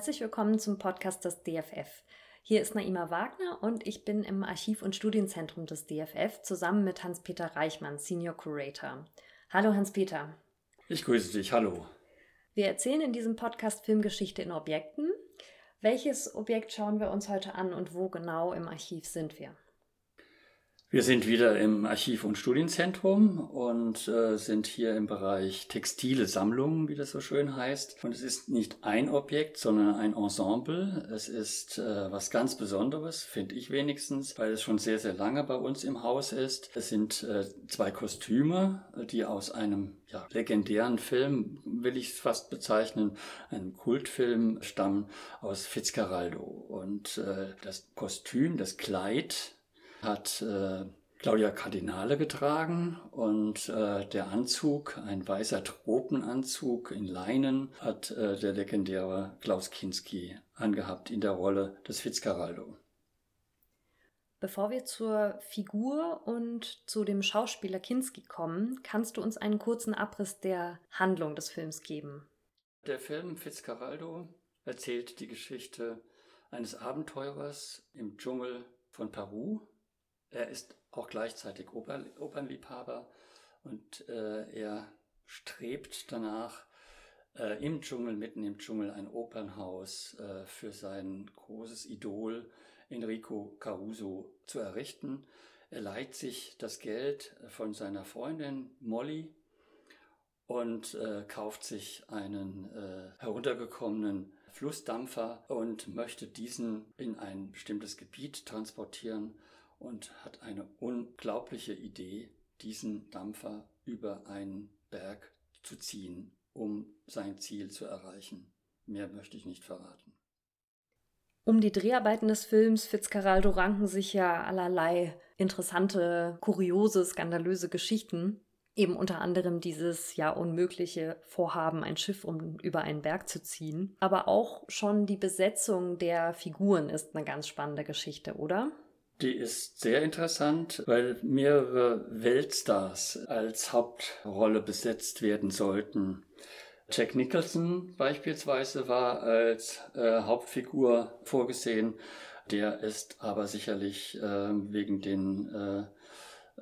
Herzlich willkommen zum Podcast des DFF. Hier ist Naima Wagner und ich bin im Archiv- und Studienzentrum des DFF zusammen mit Hans-Peter Reichmann, Senior Curator. Hallo Hans-Peter. Ich grüße dich, hallo. Wir erzählen in diesem Podcast Filmgeschichte in Objekten. Welches Objekt schauen wir uns heute an und wo genau im Archiv sind wir? Wir sind wieder im Archiv- und Studienzentrum und äh, sind hier im Bereich textile Sammlungen, wie das so schön heißt. Und es ist nicht ein Objekt, sondern ein Ensemble. Es ist äh, was ganz Besonderes, finde ich wenigstens, weil es schon sehr, sehr lange bei uns im Haus ist. Es sind äh, zwei Kostüme, die aus einem ja, legendären Film, will ich es fast bezeichnen, einem Kultfilm stammen aus Fitzcarraldo. Und äh, das Kostüm, das Kleid, hat äh, Claudia Kardinale getragen und äh, der Anzug, ein weißer Tropenanzug in Leinen, hat äh, der legendäre Klaus Kinski angehabt in der Rolle des Fitzcarraldo. Bevor wir zur Figur und zu dem Schauspieler Kinski kommen, kannst du uns einen kurzen Abriss der Handlung des Films geben? Der Film Fitzcarraldo erzählt die Geschichte eines Abenteurers im Dschungel von Peru er ist auch gleichzeitig Oper, Opernliebhaber und äh, er strebt danach, äh, im Dschungel, mitten im Dschungel, ein Opernhaus äh, für sein großes Idol Enrico Caruso zu errichten. Er leiht sich das Geld von seiner Freundin Molly und äh, kauft sich einen äh, heruntergekommenen Flussdampfer und möchte diesen in ein bestimmtes Gebiet transportieren und hat eine unglaubliche Idee, diesen Dampfer über einen Berg zu ziehen, um sein Ziel zu erreichen. Mehr möchte ich nicht verraten. Um die Dreharbeiten des Films Fitzcarraldo ranken sich ja allerlei interessante, kuriose, skandalöse Geschichten. Eben unter anderem dieses ja unmögliche Vorhaben, ein Schiff um über einen Berg zu ziehen. Aber auch schon die Besetzung der Figuren ist eine ganz spannende Geschichte, oder? Die ist sehr interessant, weil mehrere Weltstars als Hauptrolle besetzt werden sollten. Jack Nicholson beispielsweise war als äh, Hauptfigur vorgesehen. Der ist aber sicherlich äh, wegen den äh,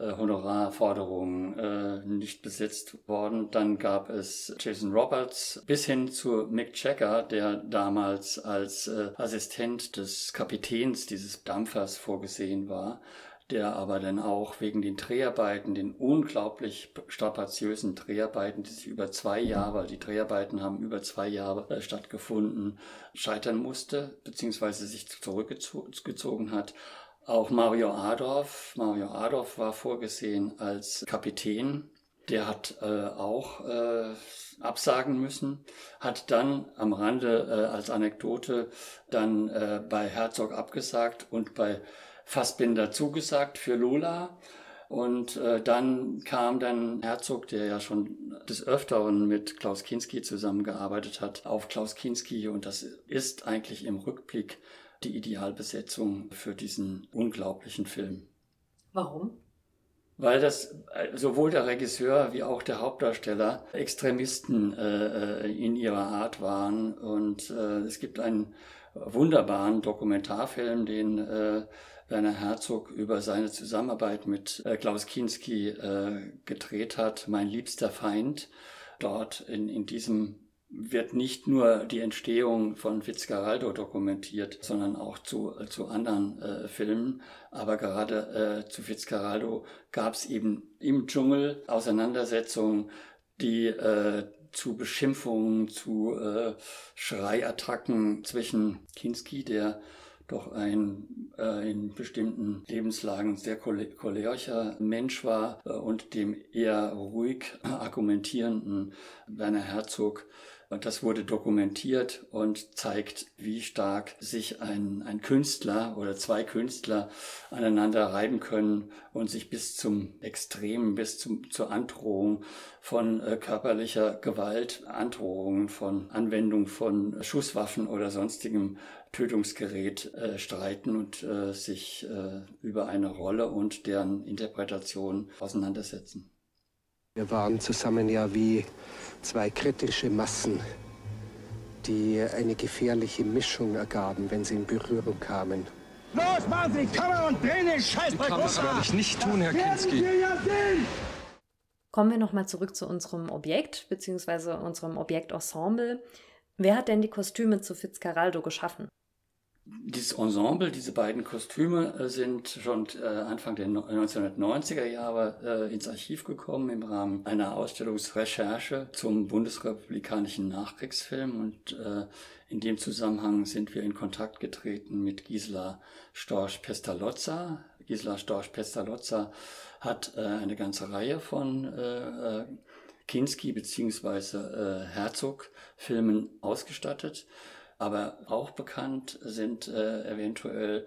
Honorarforderungen äh, nicht besetzt worden. Dann gab es Jason Roberts bis hin zu Mick Jagger, der damals als äh, Assistent des Kapitäns dieses Dampfers vorgesehen war der aber dann auch wegen den Dreharbeiten, den unglaublich strapaziösen Dreharbeiten, die sich über zwei Jahre, die Dreharbeiten haben über zwei Jahre äh, stattgefunden, scheitern musste, beziehungsweise sich zurückgezogen hat. Auch Mario Adorf. Mario Adorf war vorgesehen als Kapitän. Der hat äh, auch äh, absagen müssen, hat dann am Rande äh, als Anekdote dann äh, bei Herzog abgesagt und bei Fassbinder zugesagt für Lola. Und äh, dann kam dann Herzog, der ja schon des Öfteren mit Klaus Kinski zusammengearbeitet hat, auf Klaus Kinski. Und das ist eigentlich im Rückblick die Idealbesetzung für diesen unglaublichen Film. Warum? Weil das äh, sowohl der Regisseur wie auch der Hauptdarsteller Extremisten äh, äh, in ihrer Art waren. Und äh, es gibt einen wunderbaren Dokumentarfilm, den äh, Werner Herzog über seine Zusammenarbeit mit äh, Klaus Kinski gedreht hat, Mein liebster Feind. Dort in, in diesem wird nicht nur die Entstehung von Fitzcarraldo dokumentiert, sondern auch zu, zu anderen äh, Filmen. Aber gerade äh, zu Fitzcarraldo gab es eben im Dschungel Auseinandersetzungen, die äh, zu Beschimpfungen, zu äh, Schreiattacken zwischen Kinski, der doch ein äh, in bestimmten Lebenslagen sehr cholerischer Mensch war, äh, und dem eher ruhig argumentierenden Werner Herzog und das wurde dokumentiert und zeigt, wie stark sich ein, ein Künstler oder zwei Künstler aneinander reiben können und sich bis zum Extremen, bis zum, zur Androhung von äh, körperlicher Gewalt, Androhungen von Anwendung von Schusswaffen oder sonstigem Tötungsgerät äh, streiten und äh, sich äh, über eine Rolle und deren Interpretation auseinandersetzen. Wir waren zusammen ja wie zwei kritische Massen, die eine gefährliche Mischung ergaben, wenn sie in Berührung kamen. Los, machen Sie Kamera und drehen den Scheiß Das werde ich nicht tun, Herr Kinski. Kommen wir nochmal zurück zu unserem Objekt, beziehungsweise unserem Objektensemble. Wer hat denn die Kostüme zu Fitzcarraldo geschaffen? Dieses Ensemble, diese beiden Kostüme äh, sind schon äh, Anfang der 1990er Jahre äh, ins Archiv gekommen im Rahmen einer Ausstellungsrecherche zum bundesrepublikanischen Nachkriegsfilm und in dem Zusammenhang sind wir in Kontakt getreten mit Gisela Storch-Pestalozza. Gisela Storch-Pestalozza hat eine ganze Reihe von Kinski bzw. Herzog-Filmen ausgestattet aber auch bekannt sind äh, eventuell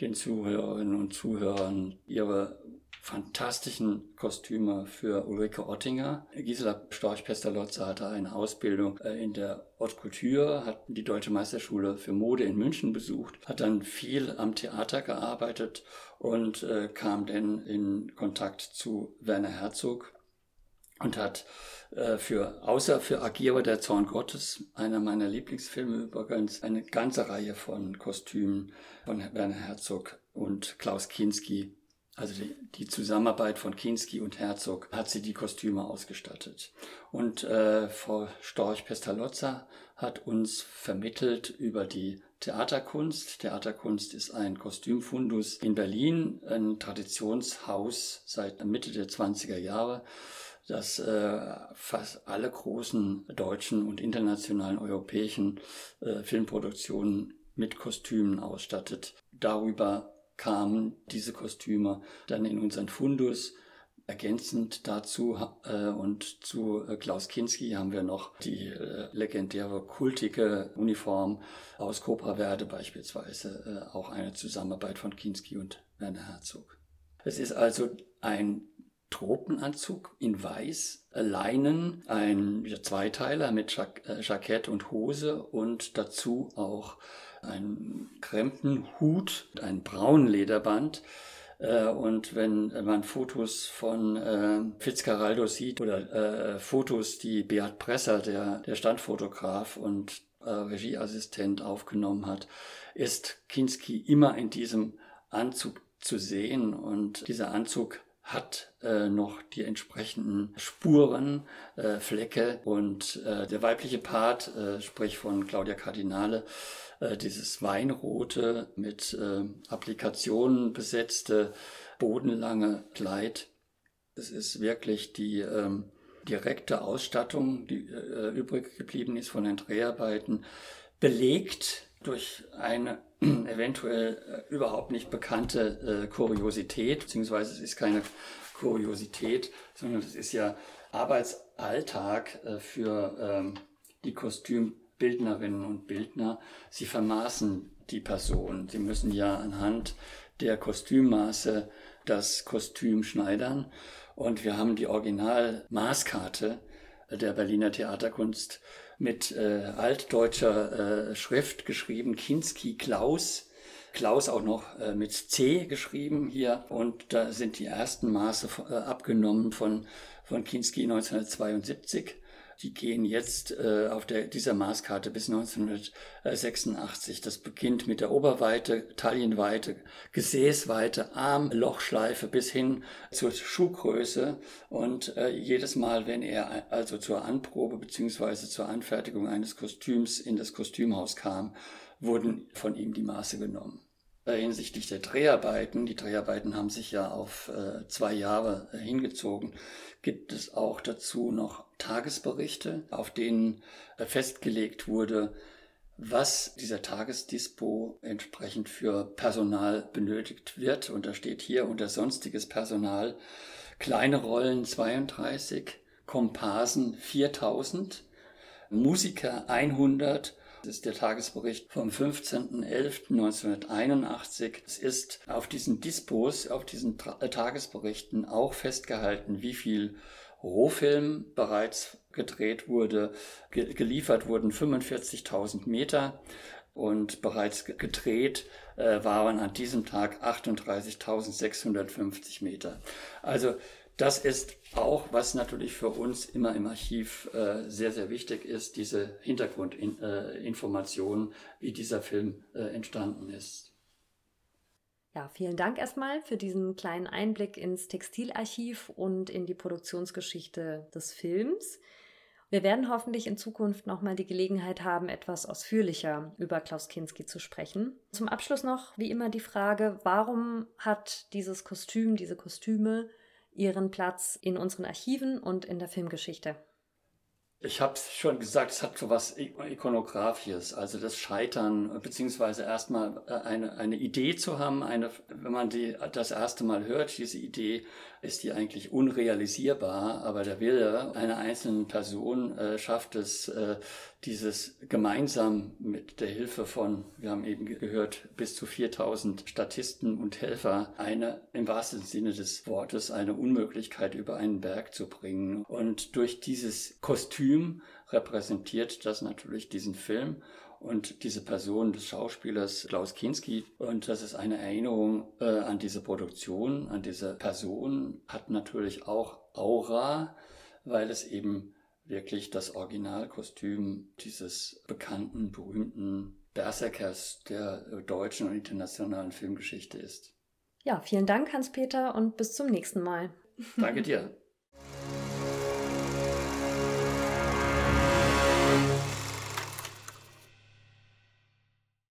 den Zuhörerinnen und Zuhörern ihre fantastischen Kostüme für Ulrike Ottinger. Gisela Storch-Pestalozza hatte eine Ausbildung äh, in der Haute Couture, hat die Deutsche Meisterschule für Mode in München besucht, hat dann viel am Theater gearbeitet und äh, kam dann in Kontakt zu Werner Herzog und hat äh, für, außer für Agira der Zorn Gottes, einer meiner Lieblingsfilme übrigens, eine ganze Reihe von Kostümen von Werner Herzog und Klaus Kinski. Also die, die Zusammenarbeit von Kinski und Herzog hat sie die Kostüme ausgestattet. Und äh, Frau Storch-Pestalozza hat uns vermittelt über die Theaterkunst. Theaterkunst ist ein Kostümfundus in Berlin, ein Traditionshaus seit Mitte der 20er Jahre dass äh, fast alle großen deutschen und internationalen europäischen äh, Filmproduktionen mit Kostümen ausstattet. Darüber kamen diese Kostüme dann in unseren Fundus. Ergänzend dazu äh, und zu äh, Klaus Kinski haben wir noch die äh, legendäre kultige Uniform aus Cobra Verde beispielsweise, äh, auch eine Zusammenarbeit von Kinski und Werner Herzog. Es ist also ein Tropenanzug in Weiß, Leinen, ein Zweiteiler mit äh, Jackett und Hose und dazu auch ein Krempenhut, ein braunen Lederband. Äh, und wenn man Fotos von äh, Fitzcarraldo sieht oder Fotos, die Beat Presser, der, der Standfotograf und Regieassistent aufgenommen hat, ist Kinski immer in diesem Anzug zu sehen. Und dieser Anzug hat äh, noch die entsprechenden Spuren, äh, Flecke und äh, der weibliche Part, äh, sprich von Claudia Cardinale, äh, dieses Weinrote mit äh, Applikationen besetzte, bodenlange Kleid. Es ist wirklich die ähm, direkte Ausstattung, die äh, übrig geblieben ist von den Dreharbeiten, belegt durch eine eventuell äh, überhaupt nicht bekannte äh, Kuriosität, beziehungsweise es ist keine Kuriosität, sondern es ist ja Arbeitsalltag äh, für ähm, die Kostümbildnerinnen und Bildner. Sie vermaßen die Person. Sie müssen ja anhand der Kostümmaße das Kostüm schneidern. Und wir haben die Originalmaßkarte der Berliner Theaterkunst mit äh, altdeutscher äh, Schrift geschrieben, Kinski Klaus. Klaus auch noch äh, mit C geschrieben hier. Und da sind die ersten Maße äh, abgenommen von, von Kinski 1972. Die gehen jetzt äh, auf der, dieser Maßkarte bis 1986. Das beginnt mit der Oberweite, Taillenweite, Gesäßweite, Armlochschleife bis hin zur Schuhgröße. Und äh, jedes Mal, wenn er also zur Anprobe beziehungsweise zur Anfertigung eines Kostüms in das Kostümhaus kam, wurden von ihm die Maße genommen äh, hinsichtlich der Dreharbeiten, die Dreharbeiten haben sich ja auf äh, zwei Jahre äh, hingezogen, gibt es auch dazu noch Tagesberichte, auf denen äh, festgelegt wurde, was dieser Tagesdispo entsprechend für Personal benötigt wird. Und da steht hier unter sonstiges Personal kleine Rollen 32, Komparsen 4000, Musiker 100, das ist der Tagesbericht vom 15.11.1981. Es ist auf diesen Dispos, auf diesen äh, Tagesberichten auch festgehalten, wie viel Rohfilm bereits gedreht wurde. Ge geliefert wurden 45.000 Meter und bereits gedreht äh, waren an diesem Tag 38.650 Meter. Also das ist auch, was natürlich für uns immer im Archiv äh, sehr, sehr wichtig ist, diese Hintergrundinformationen, äh, wie dieser Film äh, entstanden ist. Ja, vielen Dank erstmal für diesen kleinen Einblick ins Textilarchiv und in die Produktionsgeschichte des Films. Wir werden hoffentlich in Zukunft nochmal die Gelegenheit haben, etwas ausführlicher über Klaus Kinski zu sprechen. Zum Abschluss noch, wie immer, die Frage, warum hat dieses Kostüm, diese Kostüme ihren Platz in unseren Archiven und in der Filmgeschichte? Ich habe es schon gesagt, es hat so was Ikonografisches, also das Scheitern, beziehungsweise erstmal äh, eine, eine Idee zu haben, eine, wenn man die das erste Mal hört, diese Idee, ist die eigentlich unrealisierbar, aber der Wille einer einzelnen Person äh, schafft es, äh, dieses gemeinsam mit der Hilfe von, wir haben eben gehört, bis zu 4000 Statisten und Helfer, eine im wahrsten Sinne des Wortes eine Unmöglichkeit über einen Berg zu bringen. Und durch dieses Kostüm repräsentiert das natürlich diesen Film und diese Person des Schauspielers Klaus Kinski. Und das ist eine Erinnerung äh, an diese Produktion, an diese Person, hat natürlich auch Aura, weil es eben wirklich das Originalkostüm dieses bekannten, berühmten Berserkers der deutschen und internationalen Filmgeschichte ist. Ja, vielen Dank, Hans-Peter, und bis zum nächsten Mal. Danke dir.